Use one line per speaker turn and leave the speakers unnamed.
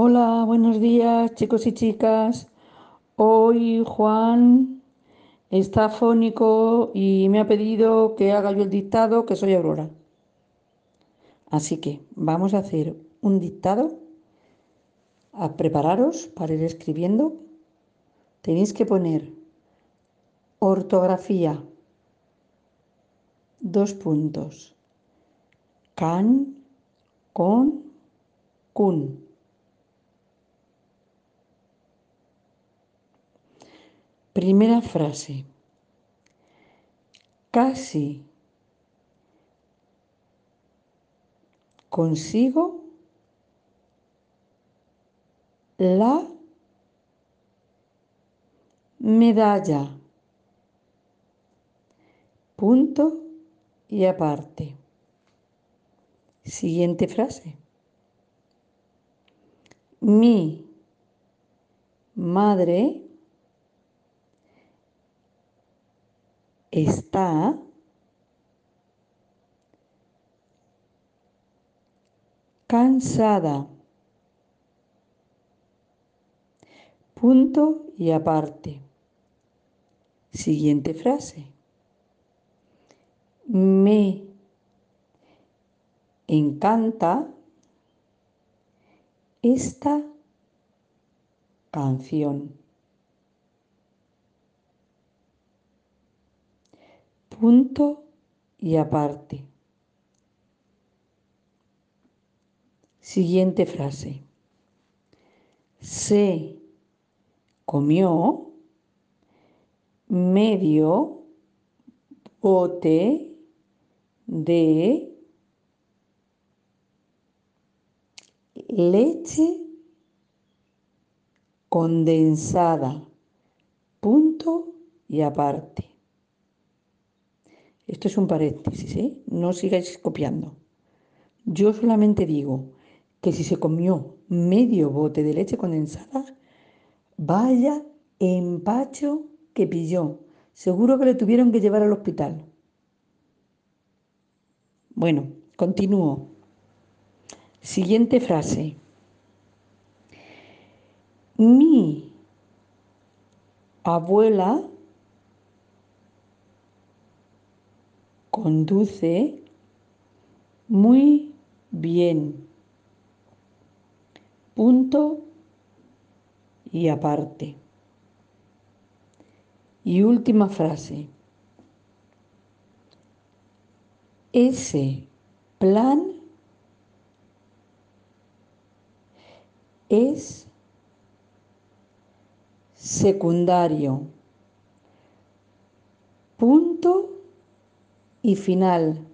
Hola, buenos días chicos y chicas. Hoy Juan está afónico y me ha pedido que haga yo el dictado, que soy Aurora. Así que vamos a hacer un dictado. A prepararos para ir escribiendo. Tenéis que poner ortografía, dos puntos, can, con, kun. Primera frase. Casi consigo la medalla. Punto y aparte. Siguiente frase. Mi madre está cansada. Punto y aparte. Siguiente frase. Me encanta esta canción. Punto y aparte. Siguiente frase. Se comió medio bote de leche condensada. Punto y aparte. Esto es un paréntesis, ¿eh? No sigáis copiando. Yo solamente digo que si se comió medio bote de leche condensada, vaya empacho que pilló. Seguro que le tuvieron que llevar al hospital. Bueno, continúo. Siguiente frase. Mi abuela conduce muy bien. Punto y aparte. Y última frase. Ese plan es secundario. Punto y final.